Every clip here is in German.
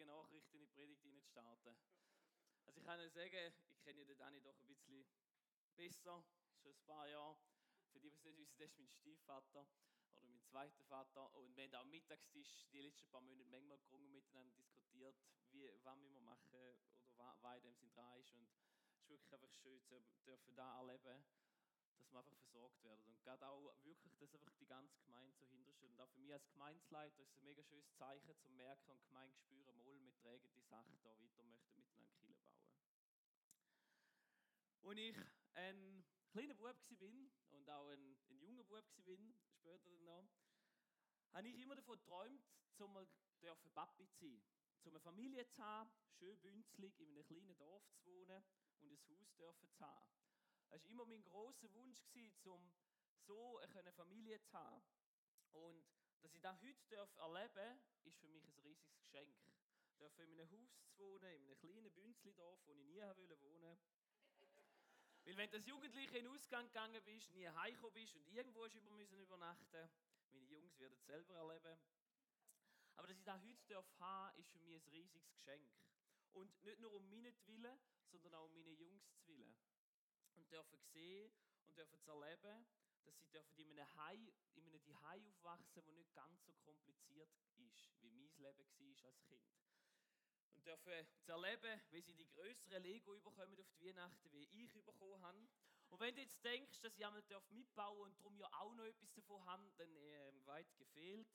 schwierigen Nachrichten in die Predigt starten. Also ich kann ja sagen, ich kenne den Dani doch ein bisschen besser, schon ein paar Jahre. Für die, die es nicht wissen, das ist mein Stiefvater oder mein zweiter Vater. Und wir haben am Mittagstisch die letzten paar Monate manchmal gerungen miteinander diskutiert, wie, was wir machen oder was in dem Sinn dran ist. Und es ist wirklich einfach schön, zu dürfen da erleben, dass wir einfach versorgt werden. Und gerade auch wirklich, dass einfach die ganze Gemeinde so hintersteht. Und auch für mich als Gemeindeleiter ist es ein mega schönes Zeichen, zum merken und Gemeinde spüren, mal, wir tragen die Sache da weiter, möchten miteinander Kiel bauen. Und ich ein kleiner Bub war und auch ein, ein junger Bub war, später dann noch, habe ich immer davon geträumt, zum dürfen Papi zu sein. Zum eine Familie zu haben, schön bünzlig in einem kleinen Dorf zu wohnen und ein Haus dürfen zu haben. Das war immer mein großer Wunsch, um so eine Familie zu haben. Und dass ich das heute erleben darf, ist für mich ein riesiges Geschenk. Ich darf in einem Haus zu wohnen, in einem kleinen Bünzli-Dorf, wo ich nie wohnen wollte. Weil wenn du als Jugendliche in den Ausgang gegangen bist, nie heimgekommen bist und irgendwo hast über müssen übernachten, meine Jungs werden es selber erleben. Aber dass ich das heute darf haben, ist für mich ein riesiges Geschenk. Und nicht nur um meinetwillen, sondern auch um meine Jungs zu willen und dürfen sehen und dürfen erleben, dass sie dürfen in einem Hai, in einem aufwachsen, wo nicht ganz so kompliziert ist, wie mein Leben war als Kind. Und dürfen erleben, wie sie die größeren Lego überkommen auf die Weihnachten, wie ich bekommen habe. Und wenn du jetzt denkst, dass ich einmal mitbauen und darum ja auch noch etwas davon habe, dann äh, weit gefehlt.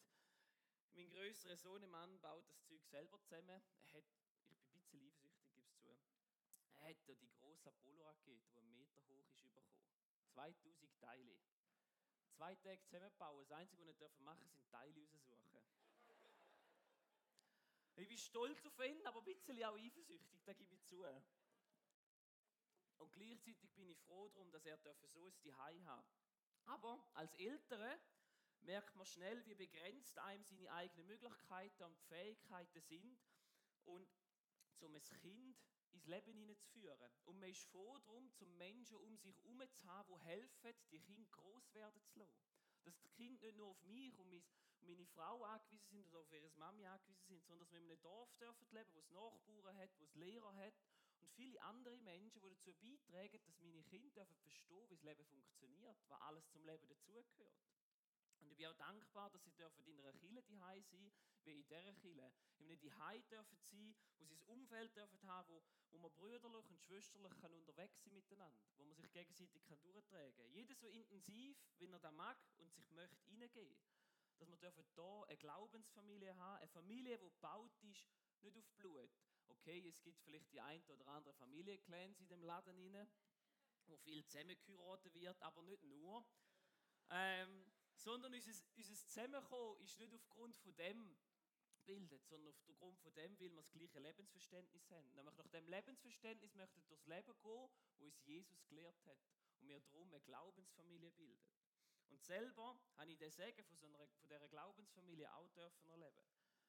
Mein größerer Sohnemann baut das Zeug selber zusammen. Er hat, ich bin ein bisschen eifersüchtig, gebe es zu. Er hat die große Apollo-Rakete, die einen Meter hoch ist, bekommen. 2000 Teile. Zwei Tage zusammenbauen. Das Einzige, was wir machen dürfen, sind Teile raussuchen. Ich bin stolz auf ihn, aber ein bisschen auch eifersüchtig, da gebe ich zu. Und gleichzeitig bin ich froh darum, dass er so ein Zuhause hat. Aber als Eltern merkt man schnell, wie begrenzt einem seine eigenen Möglichkeiten und Fähigkeiten sind. Und um ein Kind ins Leben hineinzuführen. Und man ist froh darum, zum Menschen um sich herum zu haben, die helfen, die Kinder groß werden zu lassen. Dass die Kinder nicht nur auf mich und meine Frau angewiesen sind oder auf ihre Mami angewiesen sind, sondern dass wir in einem Dorf dürfen leben, wo es Nachbarn hat, wo es Lehrer hat und viele andere Menschen, die dazu beitragen, dass meine Kinder verstehen, wie das Leben funktioniert, was alles zum Leben dazugehört. Und ich bin auch dankbar, dass sie dürfen in einer Kille die sein, wie in dieser Kille. In einem die dürfen sein, wo sie ein Umfeld dürfen haben, wo, wo man brüderlich und schwesterlich kann unterwegs sein miteinander, wo man sich gegenseitig kann durchtragen kann. Jeder so intensiv, wie er das mag und sich möchte reingehen. Dass wir dürfen da eine Glaubensfamilie haben, eine Familie, die gebaut ist, nicht auf Blut. Okay, es gibt vielleicht die ein oder andere Familienclans in dem Laden wo viel zusammengeheiratet wird, aber nicht nur. Ähm, sondern unser, unser Zusammenkommen ist nicht aufgrund von dem bildet, sondern aufgrund von dem, weil wir das gleiche Lebensverständnis haben. Nämlich nach dem Lebensverständnis möchten wir durchs Leben gehen, wo uns Jesus gelehrt hat. Und wir darum eine Glaubensfamilie bilden. Und selber habe ich den Segen von, so einer, von dieser Glaubensfamilie auch dürfen erleben.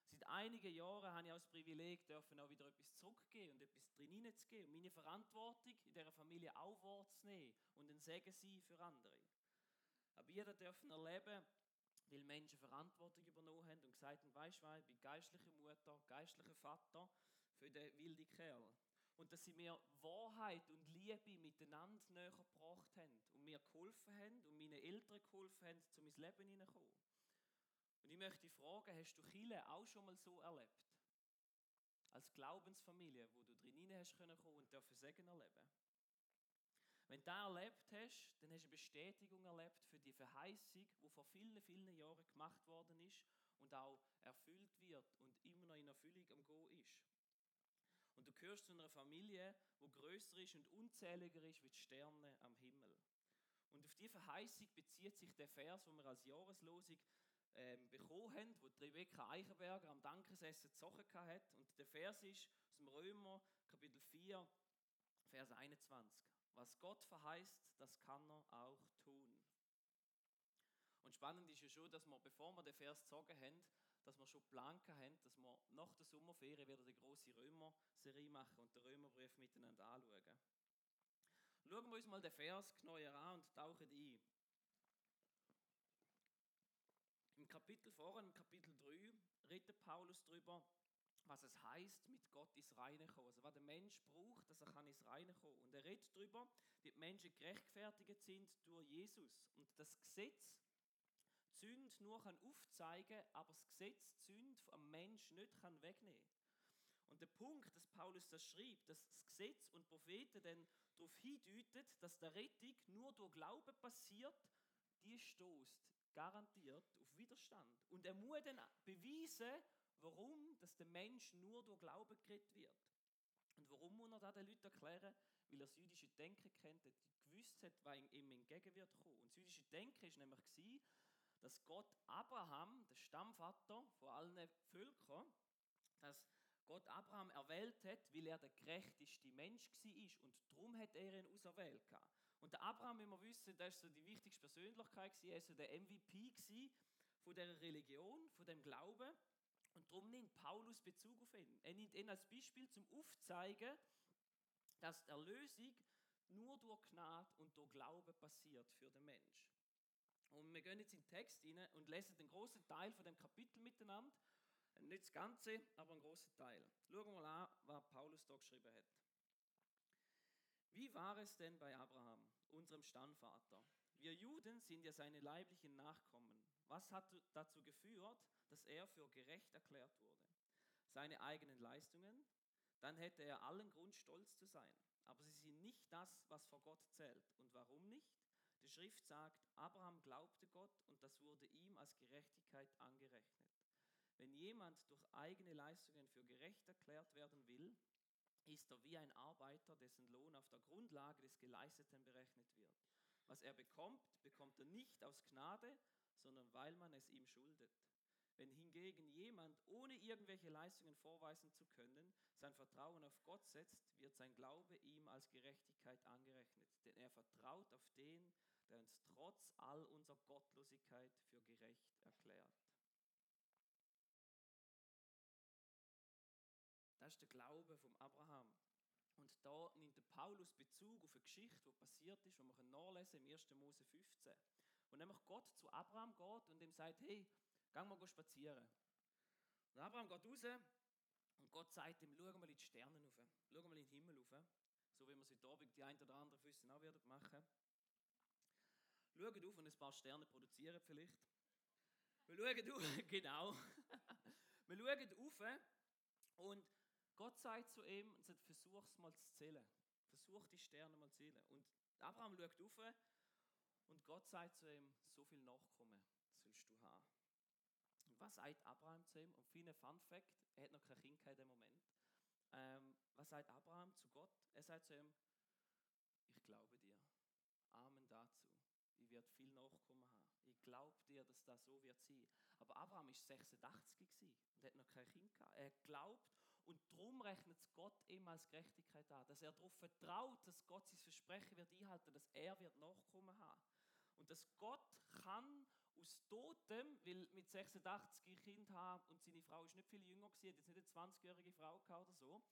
Seit einigen Jahren habe ich auch das Privileg, dürfen auch wieder etwas zurückgeben und etwas drin hineinzugeben und meine Verantwortung in dieser Familie auch wahrzunehmen und ein Segen sein für andere. Aber jeder dürfen erleben, weil Menschen Verantwortung übernommen haben und gesagt haben, weißt du, ich bin geistliche Mutter, geistlicher Vater für den wilden Kerl. Und dass sie mir Wahrheit und Liebe miteinander näher gebracht haben und mir geholfen haben und meine Eltern geholfen haben, zu mein Leben hineinzukommen. Und ich möchte fragen, hast du Chile auch schon mal so erlebt? Als Glaubensfamilie, wo du drin hast können und dürfen Segen erleben? Wenn du das erlebt hast, dann hast du eine Bestätigung erlebt für die Verheißung, die vor vielen, vielen Jahren gemacht worden ist und auch erfüllt wird und immer noch in Erfüllung am Go ist. Und du gehörst zu einer Familie, die größer ist und unzähliger ist wie die Sterne am Himmel. Und auf diese Verheißung bezieht sich der Vers, den wir als Jahreslosung ähm, bekommen haben, wo Rebecca Eichenberger am Dankesessen gezogen hat. Und der Vers ist aus dem Römer, Kapitel 4, Vers 21. Was Gott verheißt, das kann er auch tun. Und spannend ist ja schon, dass wir, bevor wir den Vers gezogen haben, dass wir schon Planken haben, dass wir nach der Sommerferien wieder die große Römer-Serie machen und den Römerbrief miteinander anschauen. Schauen wir uns mal den Vers genauer an und tauchen ein. Im Kapitel vorher, im Kapitel 3, redet Paulus darüber, was es heißt, mit Gott ins Reine kommen. Also was der Mensch braucht, dass er kann ins Reine kommen. Und er redet darüber, wie die Menschen gerechtfertigt sind durch Jesus. Und das Gesetz Sünd nur kann aufzeigen, aber das Gesetz Sünd am Mensch nicht kann wegnehmen. Und der Punkt, dass Paulus das schreibt, dass das Gesetz und Propheten dann darauf hindeutet, dass der Rettung nur durch Glauben passiert, die stoßt garantiert auf Widerstand. Und er muss dann beweisen, warum dass der Mensch nur durch Glauben gerettet wird. Und warum muss er das den Leuten erklären? Weil er das jüdische Denken kennt, gewusst hat, was ihm entgegen wird kommen. Und das jüdische Denken war nämlich, dass Gott Abraham, der Stammvater von allen Völkern, dass Gott Abraham erwählt hat, weil er der gerechteste Mensch war und darum hat er ihn auserwählt. Und der Abraham, wie wir wissen, das war so die wichtigste Persönlichkeit, er war so der MVP von der Religion, von dem Glauben und darum nimmt Paulus Bezug auf ihn. Er nimmt ihn als Beispiel zum Aufzeigen, dass die Erlösung nur durch Gnade und durch Glauben passiert für den Mensch. Und wir gehen jetzt in den Text rein und lesen den großen Teil von dem Kapitel miteinander. Nicht das Ganze, aber einen großen Teil. Schauen wir mal an, was Paulus da geschrieben hat. Wie war es denn bei Abraham, unserem Stammvater? Wir Juden sind ja seine leiblichen Nachkommen. Was hat dazu geführt, dass er für gerecht erklärt wurde? Seine eigenen Leistungen? Dann hätte er allen Grund, stolz zu sein. Aber sie sind nicht das, was vor Gott zählt. Und warum nicht? Die Schrift sagt, Abraham glaubte Gott und das wurde ihm als Gerechtigkeit angerechnet. Wenn jemand durch eigene Leistungen für gerecht erklärt werden will, ist er wie ein Arbeiter, dessen Lohn auf der Grundlage des Geleisteten berechnet wird. Was er bekommt, bekommt er nicht aus Gnade, sondern weil man es ihm schuldet. Wenn hingegen jemand, ohne irgendwelche Leistungen vorweisen zu können, sein Vertrauen auf Gott setzt, wird sein Glaube ihm als Gerechtigkeit angerechnet. Denn er vertraut auf den, der uns trotz all unserer Gottlosigkeit für gerecht erklärt. Das ist der Glaube vom Abraham. Und da nimmt Paulus Bezug auf eine Geschichte, die passiert ist, die wir nachlesen im 1. Mose 15. Und nämlich Gott zu Abraham geht und ihm sagt, hey, geh mal spazieren. Und Abraham geht raus und Gott sagt ihm, schau mal in die Sterne rauf, schau mal in den Himmel rauf, so wie wir es heute Abend die ein oder andere Füße auch werden machen. Schaut auf und ein paar Sterne produzieren vielleicht. Wir schauen auf, genau. wir schauen auf und Gott sagt zu ihm versuch es mal zu zählen. Versuch die Sterne mal zu zählen. Und Abraham schaut auf und Gott sagt zu ihm, so viel Nachkommen sollst du haben. Was sagt Abraham zu ihm? Und viele Fun Fact, er hat noch kein Kind in dem Moment. Ähm, was sagt Abraham zu Gott? Er sagt zu ihm, ich glaube dir. Amen dazu. Ich werde viel Nachkommen haben. Ich glaube dir, dass das so wird sein. Aber Abraham ist 86 und hat noch kein Kind gehabt. Er glaubt und darum rechnet es Gott ihm als Gerechtigkeit an, dass er darauf vertraut, dass Gott sein Versprechen wird einhalten, dass er wird Nachkommen haben. Und dass Gott kann aus Totem, weil mit 86 ein Kind haben und seine Frau ist nicht viel jünger gewesen, hat jetzt nicht eine 20-jährige Frau oder so,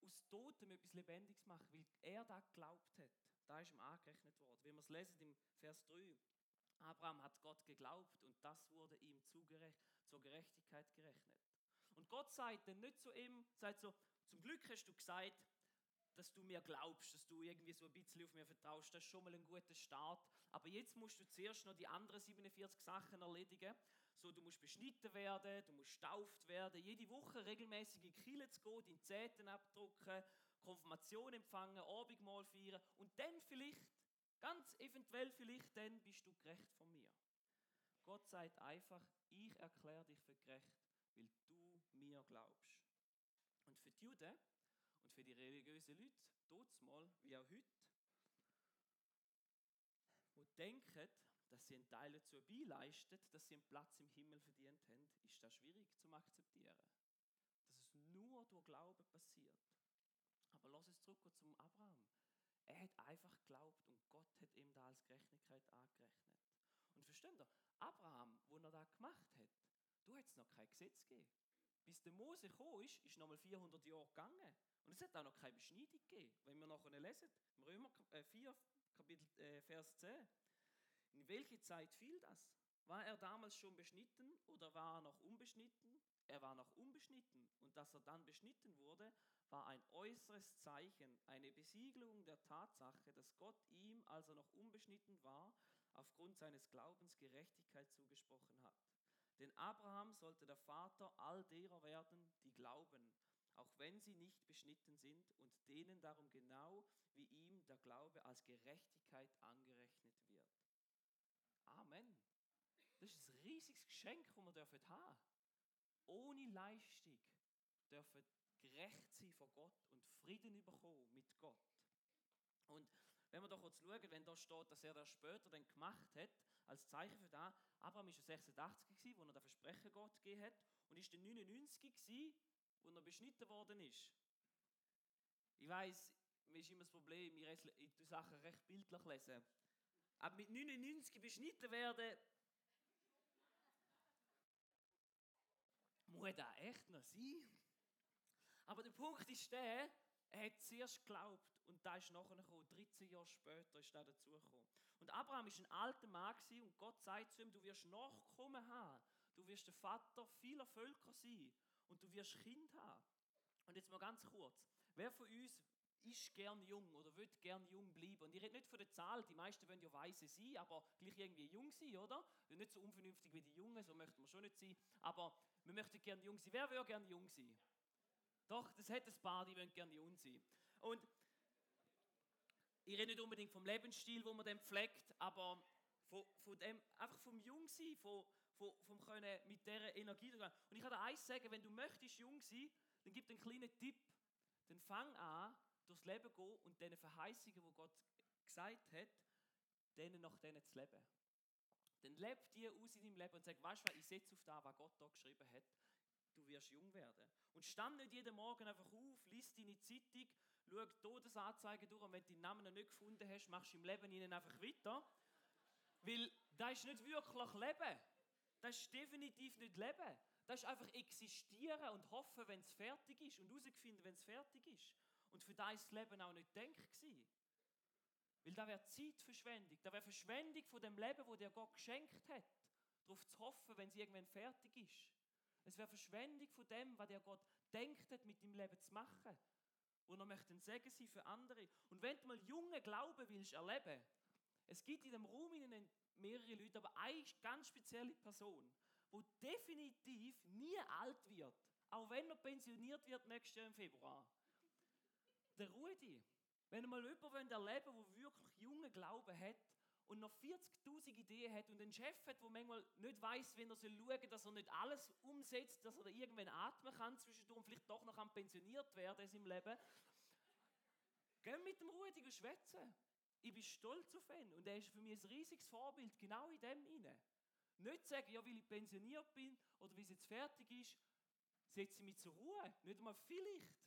aus Totem etwas Lebendiges machen, weil er da geglaubt hat. Da ist ihm angerechnet worden. Wie wir es lesen im Vers 3. Abraham hat Gott geglaubt und das wurde ihm zur Gerechtigkeit gerechnet. Und Gott sagt dann nicht zu ihm, sagt so, zum Glück hast du gesagt, dass du mir glaubst, dass du irgendwie so ein bisschen auf mir vertraust, das ist schon mal ein guter Start. Aber jetzt musst du zuerst noch die anderen 47 Sachen erledigen. So, du musst beschnitten werden, du musst stauft werden, jede Woche regelmäßig in Kirche zu gehen, deine Zeiten abdrucken, Konfirmation empfangen, Abendmahl feiern und dann vielleicht, ganz eventuell vielleicht, dann bist du gerecht von mir. Gott sagt einfach, ich erkläre dich für gerecht, weil du mir glaubst. Und für die Juden für die religiösen Leute, dort mal wie auch heute, die denken, dass sie einen Teil dazu beileisten, dass sie einen Platz im Himmel verdient haben, ist das schwierig zu akzeptieren. Dass es nur durch Glauben passiert. Aber lass es zurück zum Abraham. Er hat einfach geglaubt und Gott hat ihm da als Gerechtigkeit angerechnet. Und versteht ihr, Abraham, wo er das gemacht hat, du hättest noch kein Gesetz gegeben. Bis der Mose gekommen ist, ist nochmal 400 Jahre gegangen. Und es hat auch noch keine Beschneidung gegeben. Wenn wir nachher lesen, im Römer 4, äh, Kapitel, äh, Vers 10. In welche Zeit fiel das? War er damals schon beschnitten oder war er noch unbeschnitten? er war noch unbeschnitten und dass er dann beschnitten wurde, war ein äußeres Zeichen, eine Besiegelung der Tatsache, dass Gott ihm, als er noch unbeschnitten war, aufgrund seines Glaubens Gerechtigkeit zugesprochen hat. Denn Abraham sollte der Vater all derer werden, die glauben, auch wenn sie nicht beschnitten sind und denen darum genau wie ihm der Glaube als Gerechtigkeit angerechnet wird. Amen. Das ist ein riesiges Geschenk, das wir dürfen haben. Ohne Leistung dürfen gerecht sein vor Gott und Frieden bekommen mit Gott. Und wenn wir doch kurz schauen, wenn da steht, dass er das später dann gemacht hat, als Zeichen für das, Abraham war 86 gewesen, wo er das Versprechen Gott gegeben hat, und ist der 99 gewesen, wo er beschnitten worden ist. Ich weiß, mir ist immer das Problem, ich tue Sachen recht bildlich lesen. Aber mit 99 beschnitten werden, muss das echt noch sein? Aber der Punkt ist der, er hat zuerst geglaubt und da ist nachher gekommen. 13 Jahre später ist er dazugekommen. Und Abraham ist ein alter Mann und Gott sagt zu ihm, du wirst Nachkommen haben. Du wirst der Vater vieler Völker sein und du wirst Kind haben. Und jetzt mal ganz kurz. Wer von uns ist gern jung oder wird gern jung bleiben? Und ich rede nicht von der Zahl, die meisten wollen ja weise sein, aber gleich irgendwie jung sein, oder? Nicht so unvernünftig wie die Jungen, so möchten wir schon nicht sein. Aber wir möchten gern jung sein. Wer will gern jung sein? Doch, das hat ein paar, die wollen gerne jung sein. Und ich rede nicht unbedingt vom Lebensstil, wo man dann pflegt, aber von, von dem, einfach vom Jungsein, von, von, vom können mit dieser Energie gehen. Und ich kann dir eins sagen, wenn du möchtest jung sein, dann gib dir einen kleinen Tipp. Dann fang an, durchs Leben zu gehen und diese Verheißungen, die Gott gesagt hat, denen nach denen zu leben. Dann leb die aus in deinem Leben und sag, weißt du, ich setze auf das, was Gott da geschrieben hat. Du wirst jung werden. Und stand nicht jeden Morgen einfach auf, liest deine Zeitung, schau Todesanzeigen durch und wenn du deinen Namen noch nicht gefunden hast, machst du im Leben ihnen einfach weiter. Weil das ist nicht wirklich Leben. Das ist definitiv nicht Leben. Das ist einfach existieren und hoffen, wenn es fertig ist und herausfinden, wenn es fertig ist. Und für das Leben auch nicht denkt gewesen. Weil da wäre Zeitverschwendung. Da wäre Verschwendung von dem Leben, wo dir Gott geschenkt hat. Darauf zu hoffen, wenn es irgendwann fertig ist. Es wäre Verschwendung von dem, was der Gott denkt hat, mit dem Leben zu machen. Und er möchte ein Segen sein für andere. Und wenn du mal junge Glauben willst erleben, es gibt in dem Raum mehrere Leute, aber eine ganz spezielle Person, wo definitiv nie alt wird, auch wenn er pensioniert wird nächstes Jahr im Februar. Der Rudi. Wenn ihr mal jemanden erleben wollt, der wirklich junge Glauben hat, und noch 40.000 Ideen hat und einen Chef hat, der manchmal nicht weiß, wenn er schauen soll, dass er nicht alles umsetzt, dass er irgendwann atmen kann zwischendurch und vielleicht doch noch pensioniert werden in seinem Leben. Geh mit dem Rudi schwätzen. Ich bin stolz auf ihn und er ist für mich ein riesiges Vorbild, genau in dem inne. Nicht sagen, ja, weil ich pensioniert bin oder wie es jetzt fertig ist, setze ich mich zur Ruhe. Nicht einmal vielleicht.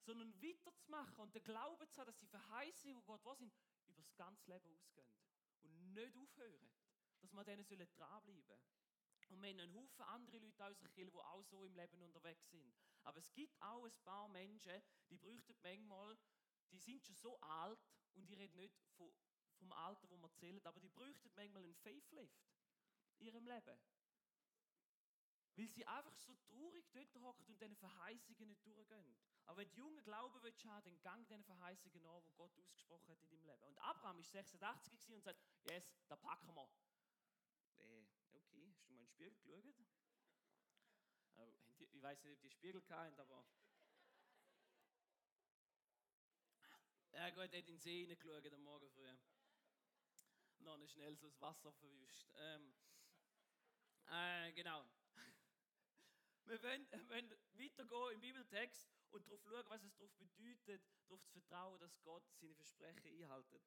Sondern weiterzumachen und den Glauben zu haben, dass die Verheißungen, die Gott was sind, über das ganze Leben ausgehen und nicht aufhören, dass wir denen sollen dranbleiben und wir haben einen Haufen andere Leute aus Kirche, die auch so im Leben unterwegs sind. Aber es gibt auch ein paar Menschen, die bräuchten manchmal, die sind schon so alt und ich rede nicht von, vom Alter, wo man zählt, aber die bräuchten manchmal einen Facelift in ihrem Leben. Weil sie einfach so traurig dort hocken und diesen Verheißungen nicht durchgehen. Aber wenn du jungen Glauben willst dann gang diesen Verheißungen nach, die Gott ausgesprochen hat in deinem Leben. Und Abraham ist 86 und sagt, yes, da packen wir. Äh, okay, hast du mal in den Spiegel geschaut? Ich weiß nicht, ob die Spiegel hatten, aber... Ja gut, er hat in den See hineingeschaut am Morgen früh. Noch schnell so das Wasser verwischt. Ähm, äh, genau. Wir wollen, wollen weitergehen im Bibeltext und darauf schauen, was es darauf bedeutet, darauf zu vertrauen, dass Gott seine Versprechen einhaltet.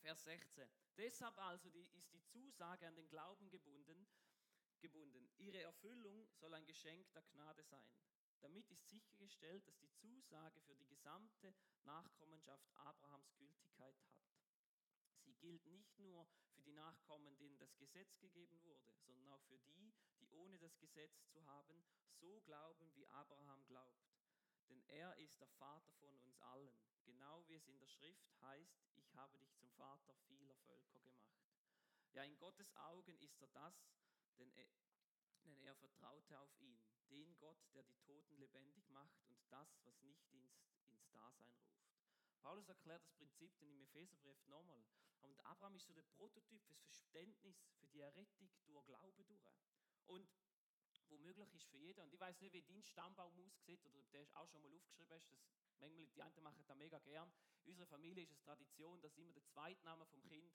Vers 16. Deshalb also die, ist die Zusage an den Glauben gebunden, gebunden. Ihre Erfüllung soll ein Geschenk der Gnade sein. Damit ist sichergestellt, dass die Zusage für die gesamte Nachkommenschaft Abrahams Gültigkeit hat. Sie gilt nicht nur für die Nachkommen, denen das Gesetz gegeben wurde, sondern auch für die, die ohne das Gesetz zu haben, so glauben, wie Abraham glaubt. Denn er ist der Vater von uns allen, genau wie es in der Schrift heißt, ich habe dich zum Vater vieler Völker gemacht. Ja, in Gottes Augen ist er das, denn er, denn er vertraute auf ihn, den Gott, der die Toten lebendig macht und das, was nicht ins, ins Dasein ruft. Paulus erklärt das Prinzip dann im Epheserbrief nochmal. Und Abraham ist so der Prototyp fürs Verständnis, für die Errettung durch Glauben durch. Und womöglich ist für jeden, und ich weiß nicht, wie dein Stammbaum aussieht, oder ob du auch schon mal aufgeschrieben hast, das, manchmal, die einen machen das mega gern. In unserer Familie ist es Tradition, dass immer der Zweitname vom Kind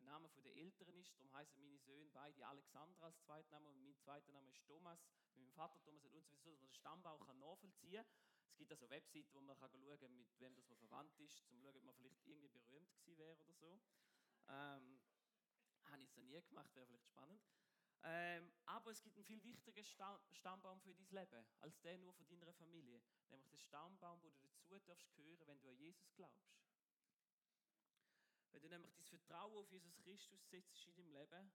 der Name der Eltern ist. Darum heißen meine Söhne beide Alexander als Zweitname und mein zweiter Name ist Thomas. Mit meinem Vater Thomas und so, dass man den Stammbaum nachvollziehen kann. Es gibt also Webseiten, wo man kann schauen kann, mit wem das man verwandt ist, um zu schauen, ob man vielleicht irgendwie berühmt gewesen wäre oder so. Ähm, habe ich so nie gemacht, wäre vielleicht spannend. Ähm, aber es gibt einen viel wichtigeren Stammbaum für dein Leben, als der nur von deiner Familie. Nämlich den Stammbaum, wo du dazu darfst gehören, wenn du an Jesus glaubst. Wenn du nämlich dein Vertrauen auf Jesus Christus setzt in deinem Leben,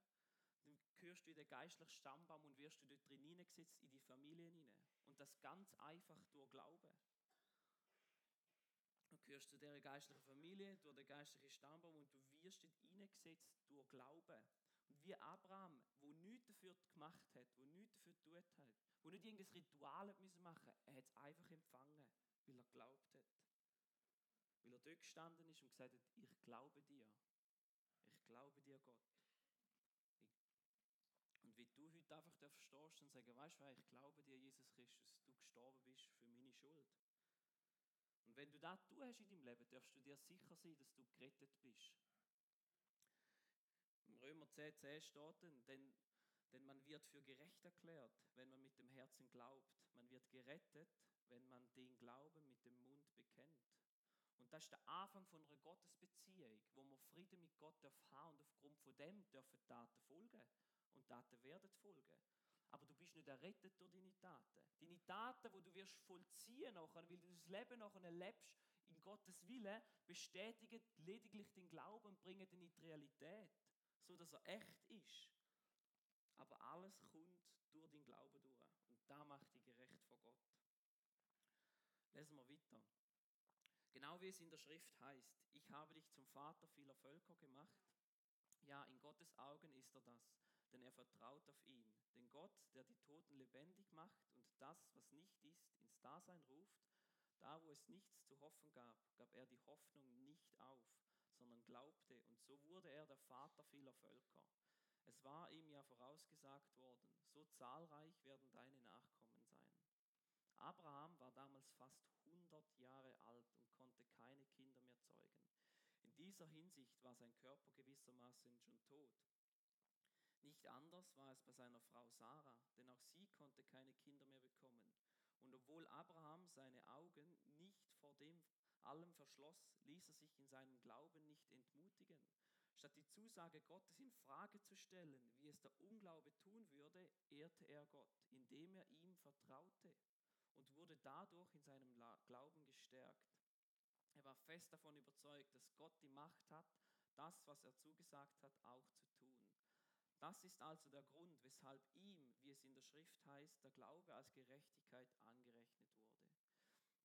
dann gehörst du in den geistlichen Stammbaum und wirst du dort drin hineingesetzt, in die Familie hinein. Und das ganz einfach durch Glauben. Du gehörst zu dieser geistlichen Familie, durch den geistlichen Stammbaum und du wirst dort hineingesetzt durch Glauben. Und wie Abraham, wo nichts dafür gemacht hat, wo nichts dafür tut hat, wo nicht irgendein Ritual machen, er hat es einfach empfangen, weil er glaubt hat. Weil er dort gestanden ist und gesagt hat, ich glaube dir. Ich glaube dir, Gott. Und wie du heute einfach verstehst und sagen, weißt du, ich glaube dir, Jesus Christus, du gestorben bist für meine Schuld. Und wenn du das tun hast in deinem Leben, darfst du dir sicher sein, dass du gerettet bist. Im Römer 10, 10 steht denn, denn man wird für gerecht erklärt, wenn man mit dem Herzen glaubt. Man wird gerettet, wenn man den Glauben mit dem Mund bekennt. Und das ist der Anfang von einer Gottesbeziehung, wo man Frieden mit Gott haben und aufgrund von dem dürfen Taten folgen und Taten werden folgen. Aber du bist nicht errettet durch deine Taten. Deine Taten, wo du wirst vollziehen nachher, weil du das Leben nachher lebst in Gottes Wille, bestätigen lediglich den Glauben und bringen ihn in die Realität, so dass er echt ist. Aber alles kommt durch den Glauben durch. Und da macht dich gerecht vor Gott. Lesen wir weiter. Genau wie es in der Schrift heißt, ich habe dich zum Vater vieler Völker gemacht. Ja, in Gottes Augen ist er das denn er vertraut auf ihn. Denn Gott, der die Toten lebendig macht und das, was nicht ist, ins Dasein ruft, da wo es nichts zu hoffen gab, gab er die Hoffnung nicht auf, sondern glaubte, und so wurde er der Vater vieler Völker. Es war ihm ja vorausgesagt worden, so zahlreich werden deine Nachkommen sein. Abraham war damals fast 100 Jahre alt und konnte keine Kinder mehr zeugen. In dieser Hinsicht war sein Körper gewissermaßen schon tot. Nicht anders war es bei seiner Frau Sarah, denn auch sie konnte keine Kinder mehr bekommen. Und obwohl Abraham seine Augen nicht vor dem allem verschloss, ließ er sich in seinem Glauben nicht entmutigen. Statt die Zusage Gottes in Frage zu stellen, wie es der Unglaube tun würde, ehrte er Gott, indem er ihm vertraute und wurde dadurch in seinem Glauben gestärkt. Er war fest davon überzeugt, dass Gott die Macht hat, das, was er zugesagt hat, auch zu tun. Das ist also der Grund, weshalb ihm, wie es in der Schrift heißt, der Glaube als Gerechtigkeit angerechnet wurde.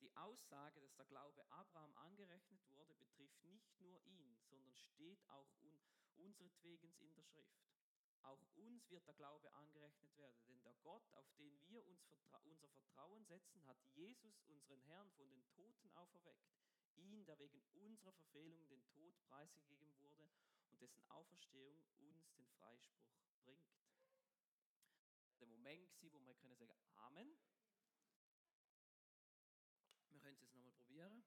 Die Aussage, dass der Glaube Abraham angerechnet wurde, betrifft nicht nur ihn, sondern steht auch un unseretwegen in der Schrift. Auch uns wird der Glaube angerechnet werden, denn der Gott, auf den wir uns vertra unser Vertrauen setzen, hat Jesus, unseren Herrn, von den Toten auferweckt. Ihn, der wegen unserer Verfehlung den Tod preisgegeben wurde und dessen Auferstehung uns den Freispruch bringt. Der Moment, wo wir können sagen Amen. Wir können es jetzt nochmal probieren.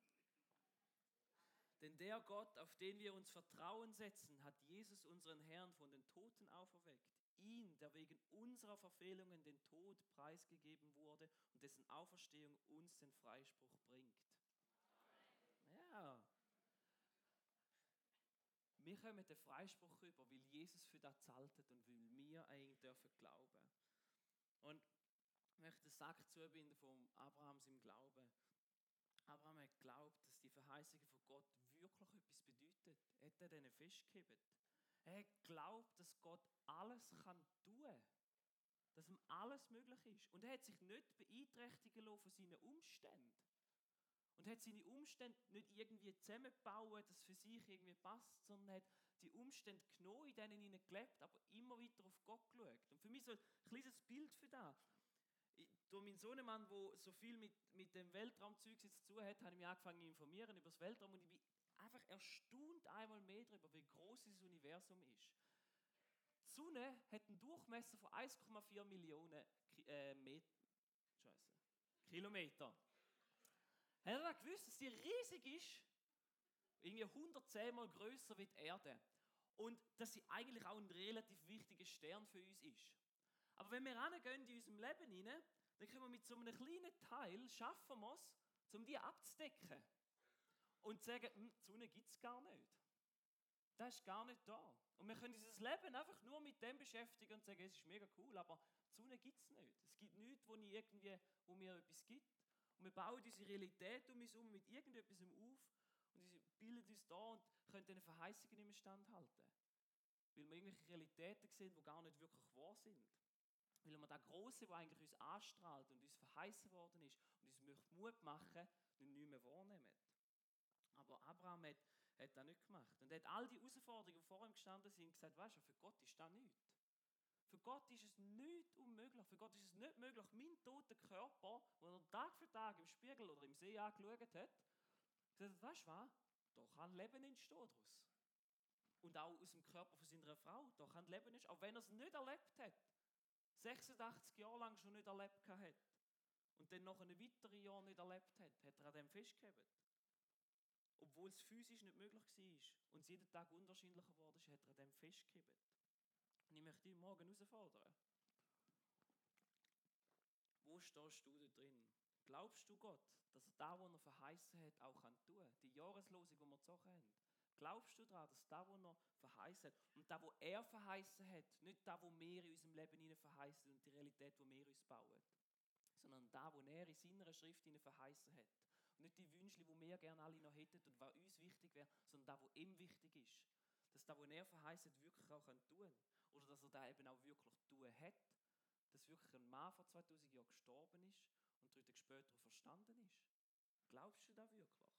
Denn der Gott, auf den wir uns Vertrauen setzen, hat Jesus, unseren Herrn, von den Toten auferweckt. Ihn, der wegen unserer Verfehlungen den Tod preisgegeben wurde und dessen Auferstehung uns den Freispruch bringt. Ja, wir kommen den Freispruch über, weil Jesus für das zahlt und weil wir eigentlich dürfen glauben. Und ich möchte den Sack zubinden von Abrahams im Glauben. Abraham hat geglaubt, dass die Verheißungen von Gott wirklich etwas bedeuten. Er hat denen festgehebt. Er hat geglaubt, dass Gott alles kann tun Dass ihm alles möglich ist. Und er hat sich nicht beeinträchtigen lassen von seinen Umständen. Und hat seine Umstände nicht irgendwie zusammengebaut, dass für sich irgendwie passt, sondern hat die Umstände genommen, in denen ihnen gelebt, aber immer weiter auf Gott geschaut. Und für mich so ein kleines Bild für das. Durch meinen Sohnemann, der so viel mit, mit dem Weltraumzeug zu tun hat, habe ich mich angefangen zu informieren über das Weltraum und ich bin einfach erstaunt einmal mehr darüber, wie groß das Universum ist. Die Sonne hat einen Durchmesser von 1,4 Millionen äh, Met Kilometer. Hat er gewusst, dass die riesig ist? Irgendwie 110 Mal größer wie die Erde. Und dass sie eigentlich auch ein relativ wichtiger Stern für uns ist. Aber wenn wir reingehen in unserem Leben hinein, dann können wir mit so einem kleinen Teil schaffen wir um die abzudecken. Und zu sagen, hm, die Sonne gibt es gar nicht. Das ist gar nicht da. Und wir können dieses Leben einfach nur mit dem beschäftigen und sagen, es ist mega cool, aber die Sonne gibt es nicht. Es gibt nichts, wo, irgendwie, wo mir etwas gibt. Und wir bauen diese Realität um uns herum mit irgendetwas auf und bilden uns da und können diesen Verheißungen nicht mehr standhalten. Weil wir irgendwelche Realitäten sehen, die gar nicht wirklich wahr sind. Weil wir das Große, was eigentlich uns anstrahlt und uns verheißen worden ist und uns möchte Mut machen, nicht mehr wahrnehmen. Aber Abraham hat, hat das nicht gemacht. Und er hat all die Herausforderungen, die vor ihm gestanden sind, gesagt, weißt du, für Gott ist das nichts. Für Gott ist es nicht unmöglich. Für Gott ist es nicht möglich, meinen toten Körper, den er Tag für Tag im Spiegel oder im See angeschaut hat, gesagt, weißt du was, da kann Leben entstehen daraus. Und auch aus dem Körper von seiner Frau, da kann Leben entstehen, auch wenn er es nicht erlebt hat. 86 Jahre lang schon nicht erlebt hat. Und dann noch ein weiteres Jahr nicht erlebt hat, hat er an dem festgehalten. Obwohl es physisch nicht möglich war und es jeden Tag unterschiedlicher geworden ist, hat er an dem festgehalten. Und ich möchte dich morgen herausfordern. Wo stehst du da drin? Glaubst du Gott, dass er da, wo er verheißen hat, auch kann tun? Die Jahreslosung, die wir gezogen haben. Glaubst du daran, dass da, wo er verheißen hat, und da, wo er verheißen hat, nicht da, wo wir in unserem Leben hinein verheißen und die Realität, wo wir uns bauen, sondern da, wo er in seiner Schrift hinein verheißen hat. Und nicht die Wünsche, die wir gerne alle noch hätten und was uns wichtig wäre, sondern da, wo ihm wichtig ist. Dass da, wo er verheißen hat, wirklich auch tun kann oder dass er da eben auch wirklich tun hat, dass wirklich ein Mann vor 2000 Jahren gestorben ist und drei Tage später verstanden ist? Glaubst du da wirklich?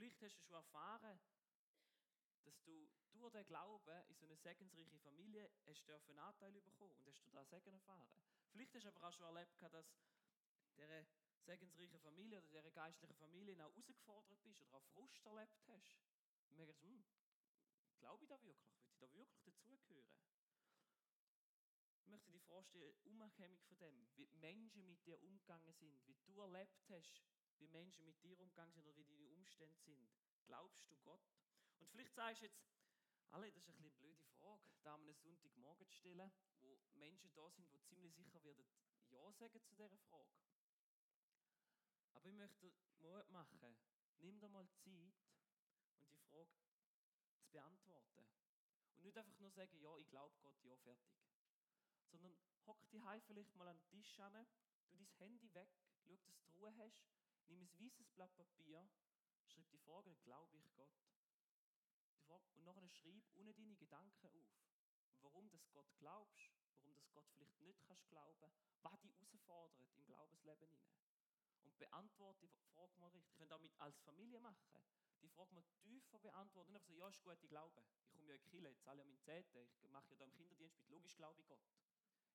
Vielleicht hast du schon erfahren, dass du durch den Glauben in so eine segensreiche Familie hast einen Anteil bekommen und hast du da Segen erfahren. Vielleicht hast du aber auch schon erlebt, dass diese segensreiche Familie oder dieser geistlichen Familie auch herausgefordert bist oder auch Frust erlebt hast. Und merkst, hm, Glaube ich da wirklich? Will ich da wirklich dazugehören? Ich möchte dir vorstellen, unabhängig von dem, wie Menschen mit dir umgegangen sind, wie du erlebt hast, wie Menschen mit dir umgegangen sind oder wie deine Umstände sind. Glaubst du Gott? Und vielleicht sagst du jetzt, alle, das ist eine blöde Frage, da am Sonntagmorgen zu stellen, wo Menschen da sind, die ziemlich sicher werden Ja sagen zu dieser Frage. Aber ich möchte Mut machen, nimm dir mal Zeit und die Frage zu beantworten. Und nicht einfach nur sagen, ja, ich glaube Gott, ja, fertig. Sondern hock Hause vielleicht mal an den Tisch an, du dein Handy weg, schau, dass du Ruhe hast, nimm ein weißes Blatt Papier, schreib die Frage, glaube ich Gott? und nachher schreib unten deine Gedanken auf. Warum das Gott glaubst, warum das Gott vielleicht nicht kannst glauben, was dich herausfordert im Glaubensleben hinein. Und beantworte die Frage mal richtig. Könnt ihr auch mit als Familie machen die Frage mal tiefer beantworten. Nicht einfach so, ja, ist gut, ich glaube. Ich komme ja in die Kirche, jetzt zahle ja meinen Zehnten, ich mache ja da im Kinderdienst mit, logisch glaube ich Gott.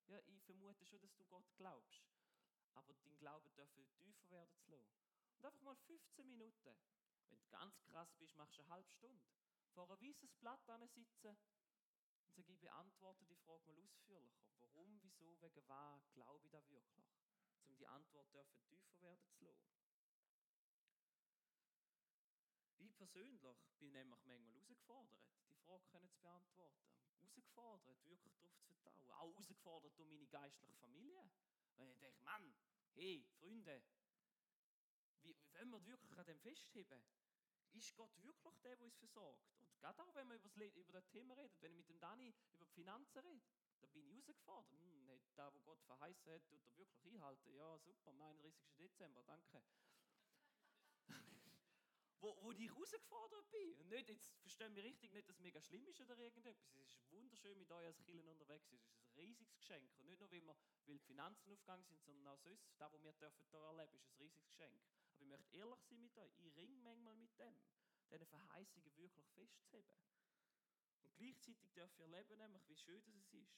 Ja, ich vermute schon, dass du Gott glaubst. Aber dein Glaube darf tiefer werden zu lassen. Und einfach mal 15 Minuten. Wenn du ganz krass bist, machst du eine halbe Stunde. Vor ein weißes Blatt sitzen und sage, ich beantworte die Frage mal ausführlicher. Warum, wieso, wegen was glaube ich da wirklich? Um die Antwort dürfen tiefer werden zu lassen. Ich persönlich bin nämlich manchmal herausgefordert, die Frage können zu beantworten. Herausgefordert, wirklich darauf zu vertrauen. Auch herausgefordert durch meine geistliche Familie. Weil ich denke, Mann, hey, Freunde, wie, wollen wir wirklich an dem festheben? Ist Gott wirklich der, der uns versorgt? Und gerade auch, wenn wir über das Thema reden, wenn ich mit dem Dani über die Finanzen rede, da bin ich herausgefordert. Hm, nicht da, wo Gott verheißen hat, tut er wirklich einhalten. Ja, super, 39. Dezember, danke wo, wo ich herausgefordert bin. Und nicht, jetzt verstehen wir richtig, nicht, dass es mega schlimm ist oder irgendetwas. Es ist wunderschön, mit euch als Kirchen unterwegs. Es ist Geschenk. Und nicht nur, weil, wir, weil die Finanzen aufgegangen sind, sondern auch sonst, das, was wir dürfen hier erleben, ist ein riesiges Geschenk. Aber ich möchte ehrlich sein mit euch. Ich ringe manchmal mit dem. diesen Verheißungen wirklich festzuheben. Und gleichzeitig darf ich erleben, nämlich, wie schön das ist.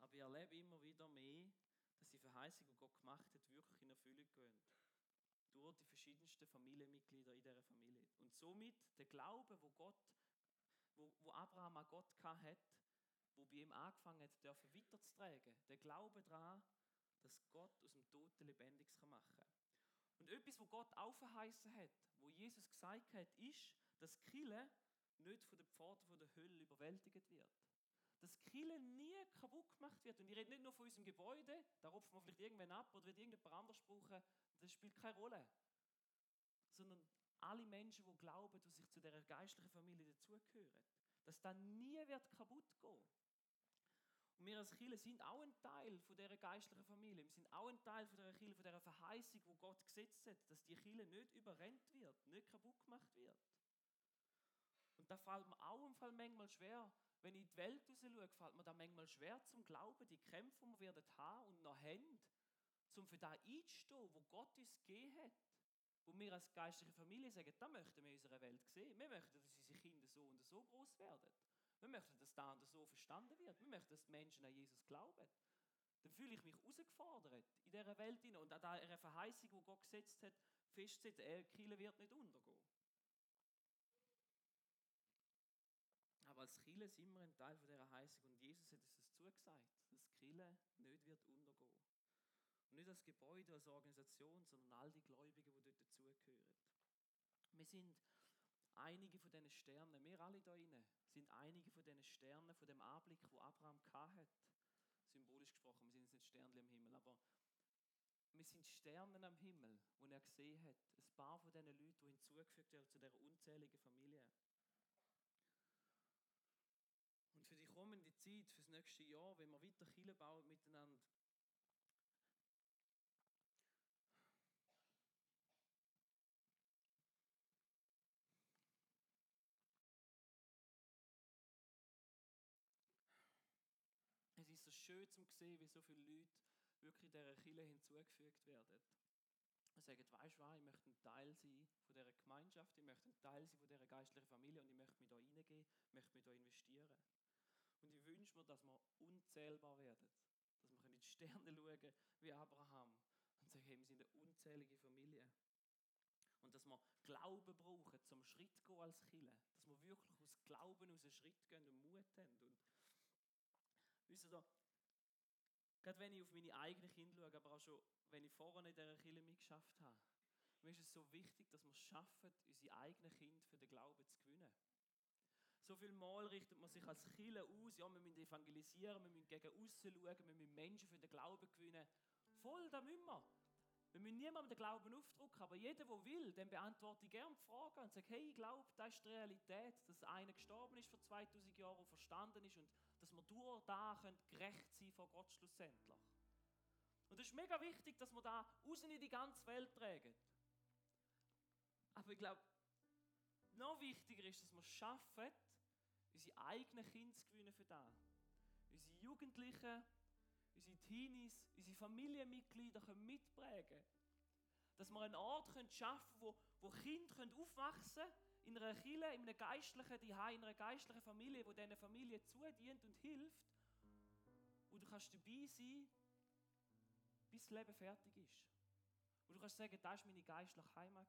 Aber ich erlebe immer wieder mehr, dass die Verheißungen, die Gott gemacht hat, wirklich in Erfüllung gehen. Durch die verschiedensten Familienmitglieder in dieser Familie. Und somit der Glaube, wo Gott, wo, wo Abraham an Gott hat, wo bei ihm angefangen hat, dürfen weiterzutragen. Der Glaube daran, dass Gott aus dem Toten Lebendiges machen kann. Und etwas, wo Gott auch hat, wo Jesus gesagt hat, ist, dass Kille nicht von den Pforten der Hölle überwältigt wird. Dass Kille nie kaputt gemacht wird. Und ich rede nicht nur von unserem Gebäude, da rupfen wir vielleicht irgendwann ab oder wird irgendjemand anders brauchen, das spielt keine Rolle. Sondern alle Menschen, die glauben, die sich zu dieser geistlichen Familie dazugehören, dass das nie wird kaputt gehen. Und wir als Kirche sind auch ein Teil von dieser geistlichen Familie. Wir sind auch ein Teil von dieser Kirche, von dieser Verheißung, wo Gott gesetzt hat, dass die Kirche nicht überrennt wird, nicht kaputt gemacht wird. Und da fällt mir auch im Fall manchmal schwer, wenn ich in die Welt raus schaue, fällt mir da manchmal schwer zum Glauben, die Kämpfe, die wir haben und noch haben, um für das einzustehen, wo Gott uns gegeben hat. Wo wir als geistliche Familie sagen, da möchten wir in unserer Welt sehen. Wir möchten, dass unsere Kinder so und so groß werden. Wir möchten, dass da und so verstanden wird. Wir möchten, dass die Menschen an Jesus glauben. Dann fühle ich mich herausgefordert in dieser Welt hinein und an dieser Verheißung, die Gott gesetzt hat, festzusetzen, er Kiel wird nicht untergehen. Aber als Kille sind wir ein Teil dieser Heißung und Jesus hat uns das zugesagt, dass Kille nicht wird untergehen. Und nicht als Gebäude, als Organisation, sondern all die Gläubigen, die dort dazugehören. Wir sind einige von diesen Sternen, wir alle da drinnen, sind einige von diesen Sternen, von dem Anblick, wo Abraham hat. Symbolisch gesprochen, wir sind jetzt nicht Sternchen am Himmel, aber wir sind Sterne am Himmel, wo er gesehen hat. Ein paar von diesen Leuten, die hinzugefügt werden zu dieser unzähligen Familie. Und für die kommende Zeit, für das nächste Jahr, wenn wir weiter Kirche bauen miteinander, Es ist so schön zu sehen, wie so viele Leute wirklich dieser Kirche hinzugefügt werden. Und sagen, weißt du was, ich möchte ein Teil sein von dieser Gemeinschaft, ich möchte ein Teil sein von dieser geistlichen Familie und ich möchte mich da reingehen, ich möchte mich da investieren. Und ich wünsche mir, dass wir unzählbar werden. Dass wir in die Sterne schauen wie Abraham und sagen, hey, wir sind eine unzählige Familie. Und dass wir Glauben brauchen, zum Schritt zu gehen als Kille. Dass wir wirklich aus Glauben aus einen Schritt gehen und Mut haben. Und Wisst ihr, gerade wenn ich auf meine eigenen Kinder schaue, aber auch schon, wenn ich vorher in dieser Kirche mitgeschafft habe, mir ist es so wichtig, dass wir es schaffen, unsere eigenen Kinder für den Glauben zu gewinnen. So viel Mal richtet man sich als Kirche aus, ja, wir müssen evangelisieren, wir müssen gegen außen schauen, wir müssen Menschen für den Glauben gewinnen. Voll, da müssen wir. Wir müssen niemandem den Glauben aufdrücken, aber jeder, der will, dem beantworte ich gerne die Frage und sage, hey, ich glaube, das ist die Realität, dass einer gestorben ist vor 2000 Jahren und verstanden ist und dass wir durch da gerecht sein vor Gott schlussendlich. Und es ist mega wichtig, dass wir da raus in die ganze Welt tragen. Aber ich glaube, noch wichtiger ist, dass wir es schaffen, unsere eigenen Kinder zu gewinnen für das. Unsere Jugendlichen, unsere Teenies, unsere Familienmitglieder können mitprägen Dass wir einen Ort können schaffen können, wo, wo Kinder können aufwachsen können, in einer Kirche, in einer geistlichen Zuhause, in einer geistlichen Familie, wo diese Familie zudient und hilft, wo du kannst dabei sein bis das Leben fertig ist. Wo du kannst sagen, das war meine geistliche Heimat.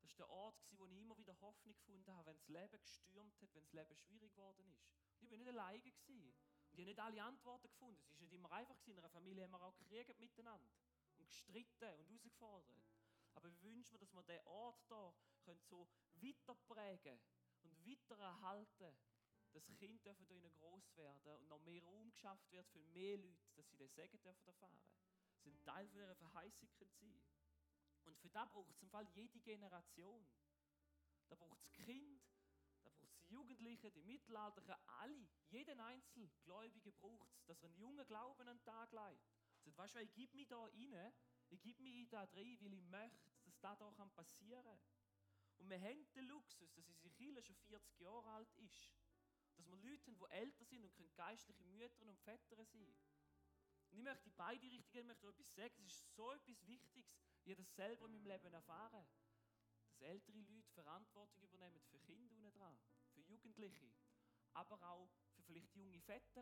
Das war der Ort, wo ich immer wieder Hoffnung gefunden habe, wenn das Leben gestürmt hat, wenn das Leben schwierig geworden ist. Und ich war nicht alleine. Gewesen. Und ich habe nicht alle Antworten gefunden. Es war nicht immer einfach. In einer Familie haben wir auch gekriegt miteinander. Und gestritten und herausgefordert. Aber wir wünschen mir, dass wir diesen Ort hier so weiter prägen und weiter erhalten, dass Kinder dürfen hier groß werden und noch mehr Raum geschafft wird für mehr Leute, dass sie den Segen dürfen erfahren. Sie sind Teil von dieser Verheißung sein. Und für das braucht es im Fall jede Generation. Da braucht es Kind, da braucht es Jugendliche, die Mittelalterlichen, alle, jeden einzelnen Gläubigen braucht es, dass er einen jungen Glauben an den Tag legt. Sagt, weißt du, ich gebe mich da rein, ich gebe mich da rein, weil ich möchte, dass das hier passieren kann. Und wir haben den Luxus, dass unsere Kirche schon 40 Jahre alt ist. Dass wir Leute haben, die älter sind und können geistliche Mütter und Väter sein. Und ich möchte in beide Richtungen ich möchte etwas sagen. Es ist so etwas Wichtiges. Ich habe das selber in meinem Leben erfahren. Dass ältere Leute Verantwortung übernehmen für Kinder unten dran, Jugendliche, aber auch für vielleicht junge Väter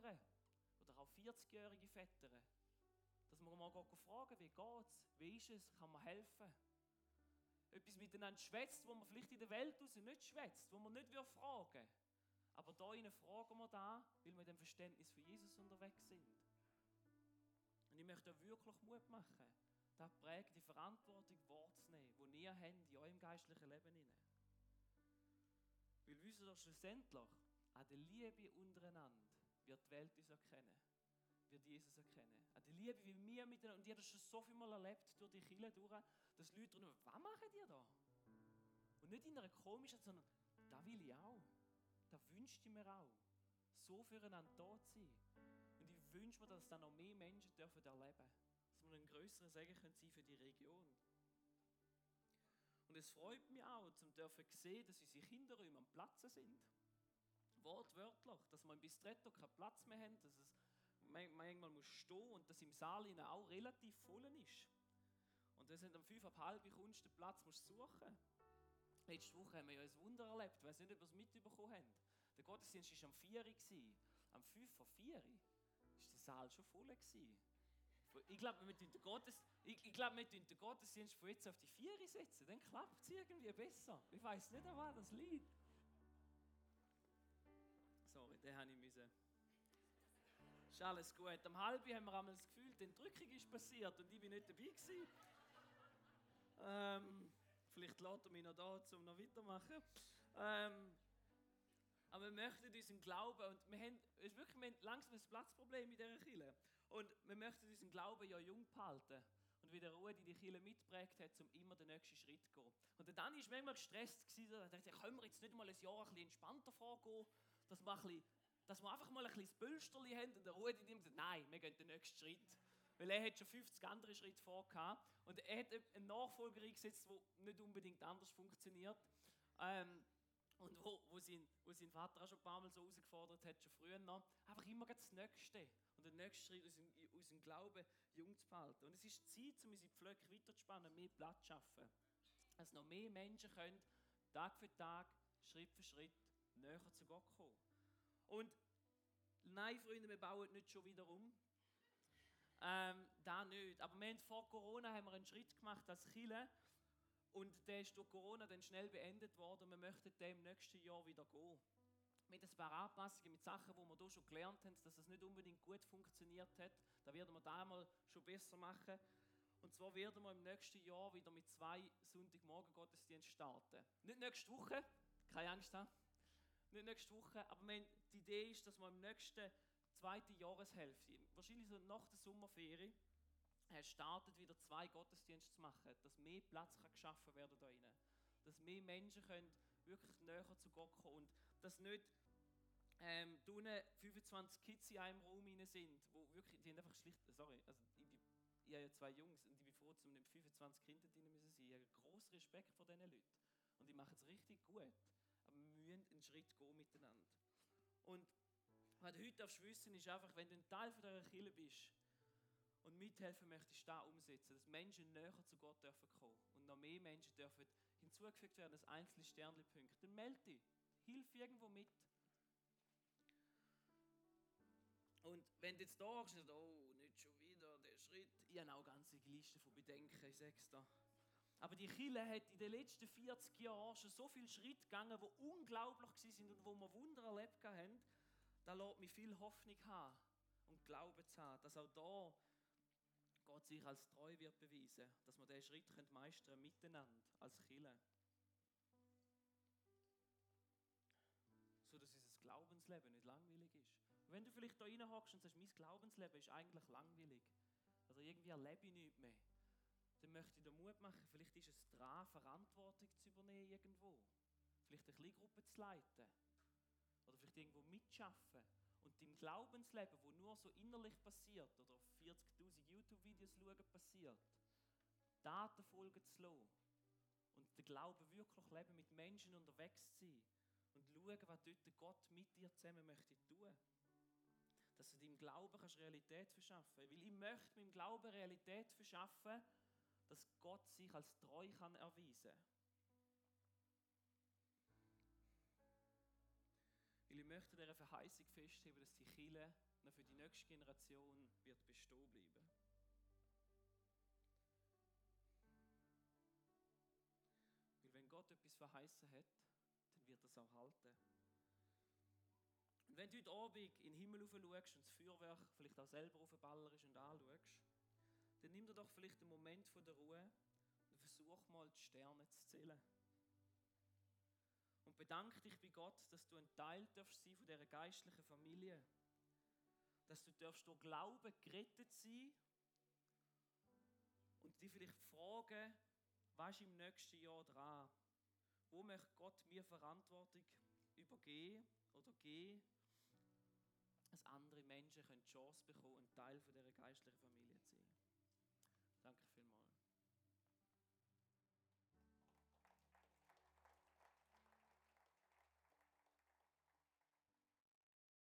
oder auch 40-jährige Väter. Dass man mal fragen, wie geht's, wie ist es, kann man helfen? Etwas miteinander schwätzt, wo man vielleicht in der Welt nicht schwätzt, wo man nicht fragen Aber da innen fragen wir da, weil wir in dem Verständnis für Jesus unterwegs sind. Und ich möchte wirklich Mut machen, da prägt die Verantwortung wahrzunehmen, die ihr habt in eurem geistlichen Leben. Weil wisst ihr schlussendlich, an der Liebe untereinander wird die Welt uns erkennen. Wird Jesus erkennen. An der Liebe, wie wir miteinander, und ihr das schon so viel Mal erlebt durch die Kille durch, dass Leute drin, was machen ihr da? Und nicht in einer komischen, sondern da will ich auch. Da wünscht ich mir auch. So füreinander da zu sein. Und ich wünsche mir, dass dann noch mehr Menschen dürfen erleben dürfen dass wir einen größeren Segen können sein für die Region. Und es freut mich auch, zum dürfen sehen, dass unsere Kinderräume am Platz sind. Wortwörtlich, dass wir im Bistretto keinen Platz mehr haben, dass es manchmal muss stehen und dass im Saal auch relativ voll ist. Und wir sind um fünf ab halb kommst den Platz musst suchen. Letzte Woche haben wir ja ein Wunder erlebt. Ich weiß nicht, ob ihr es mitbekommen habt. Der Gottesdienst war am 4 Uhr. Am 5 vor 4 Uhr war der Saal schon voll. Gewesen. Ich glaube, wir den Gottes, ich, ich glaub, wir den Gottesdienst von jetzt auf die Viere setzen. Dann klappt es irgendwie besser. Ich weiß nicht, an das liegt. Sorry, den habe ich müssen. Ist alles gut. Am halben haben wir einmal das Gefühl, die Entrückung ist passiert und ich bin nicht dabei gewesen. Ähm, vielleicht lädt er mich noch da, um noch weitermachen. Ähm, aber wir möchten unseren Glauben und wir haben, wirklich, wir haben langsam ein Platzproblem in dieser Kirche. Und wir möchten unseren Glauben ja jung behalten. Und wie der Ruhe, die die Kirche mitprägt hat, um immer den nächsten Schritt zu gehen. Und Dani war manchmal gestresst. Da dachte ich, können wir jetzt nicht mal ein Jahr ein bisschen entspannter vorgehen, dass wir, ein bisschen, dass wir einfach mal ein bisschen das Pölsterli haben. Und der Ruhe, die nimmt nein, wir gehen den nächsten Schritt. Weil er hat schon 50 andere Schritte vorgehabt. Und er hat einen Nachfolger eingesetzt, der nicht unbedingt anders funktioniert. Ähm, und wo, wo, sein, wo sein Vater auch schon ein paar Mal so herausgefordert hat, schon früher noch, einfach immer das Nächste und den nächsten Schritt dem, aus dem Glauben jung zu behalten. Und es ist Zeit, um unsere Pflöcke weiterzuspannen, mehr Platz zu schaffen. Dass noch mehr Menschen können, Tag für Tag, Schritt für Schritt, näher zu Gott kommen. Und nein, Freunde, wir bauen nicht schon wieder um. Ähm, da nicht. Aber wir haben vor Corona haben wir einen Schritt gemacht als Chile und der ist durch Corona dann schnell beendet worden und wir möchten dem nächsten Jahr wieder gehen mit ein paar Anpassungen, mit Sachen, die wir hier schon gelernt haben, dass es nicht unbedingt gut funktioniert hat. Da werden wir da mal schon besser machen. Und zwar werden wir im nächsten Jahr wieder mit zwei Sonntagmorgen Gottesdienst starten. Nicht nächste Woche, keine Angst haben. Nicht nächste Woche, aber die Idee ist, dass wir im nächsten zweiten Jahreshälfte, wahrscheinlich so nach der Sommerferie, äh, startet wieder zwei Gottesdienste zu machen, dass mehr Platz kann geschaffen werden da drinnen. Dass mehr Menschen können wirklich näher zu Gott kommen und dass nicht ähm, unten 25 Kids in einem Raum rein sind, wo wirklich, die haben einfach schlicht, sorry, also ich, bin, ich habe ja zwei Jungs und ich bin froh, nicht 25 Kinder drin müssen sein. Ich habe großen Respekt vor diesen Leuten. Und die machen es richtig gut. Aber wir müssen einen Schritt gehen miteinander. Und was du heute darfst wissen, ist einfach, wenn du ein Teil von dieser Kirche bist und mithelfen möchtest, da umsetzen, dass Menschen näher zu Gott dürfen kommen und noch mehr Menschen dürfen hinzugefügt werden als einzelne Sternlepunkte, dann melde dich. Hilf irgendwo mit. Und wenn du jetzt da hast, oh, nicht schon wieder der Schritt. Ich habe auch eine ganze Liste von Bedenken, ich sag's da. Aber die Kille hat in den letzten 40 Jahren schon so viele Schritte gegangen, die unglaublich sind und wo wir Wunder erlebt haben. Da lässt mich viel Hoffnung haben und Glauben zu haben, dass auch da Gott sich als treu wird beweisen, dass wir diesen Schritt meistern miteinander als Kille. So dass unser Glaubensleben nicht langweilig ist. Und wenn du vielleicht da reinhockst und sagst, mein Glaubensleben ist eigentlich langweilig, oder irgendwie erlebe ich nichts mehr, dann möchte ich dir Mut machen, vielleicht ist es dran, Verantwortung zu übernehmen irgendwo. Vielleicht eine Kleingruppe zu leiten. Oder vielleicht irgendwo mitschaffen. Dein Glaubensleben, wo nur so innerlich passiert, oder 40.000 YouTube-Videos schauen passiert, Daten folgen zu lassen. Und den Glauben wirklich leben, mit Menschen unterwegs zu sein. Und schauen, was dort Gott mit dir zusammen möchte tun dass du deinem Glauben kannst Realität verschaffen kannst. Weil ich möchte mit dem Glauben Realität verschaffen, dass Gott sich als treu kann erweisen möchte dieser Verheißung festheben, dass die Kille noch für die nächste Generation wird bestehen bleiben. Weil wenn Gott etwas verheißen hat, dann wird er es auch halten. Und wenn du heute Abend in den Himmel schaust und das Feuerwerk vielleicht auch selber aufballerst und anschaust, dann nimm dir doch vielleicht einen Moment von der Ruhe und versuch mal die Sterne zu zählen. Und bedanke dich bei Gott, dass du ein Teil darfst sein von dieser geistlichen Familie. Dass du durch Glauben gerettet sein und dich vielleicht fragen, was im nächsten Jahr dran? Wo möchte Gott mir Verantwortung übergeben oder geben, dass andere Menschen die Chance bekommen, ein Teil von dieser geistlichen Familie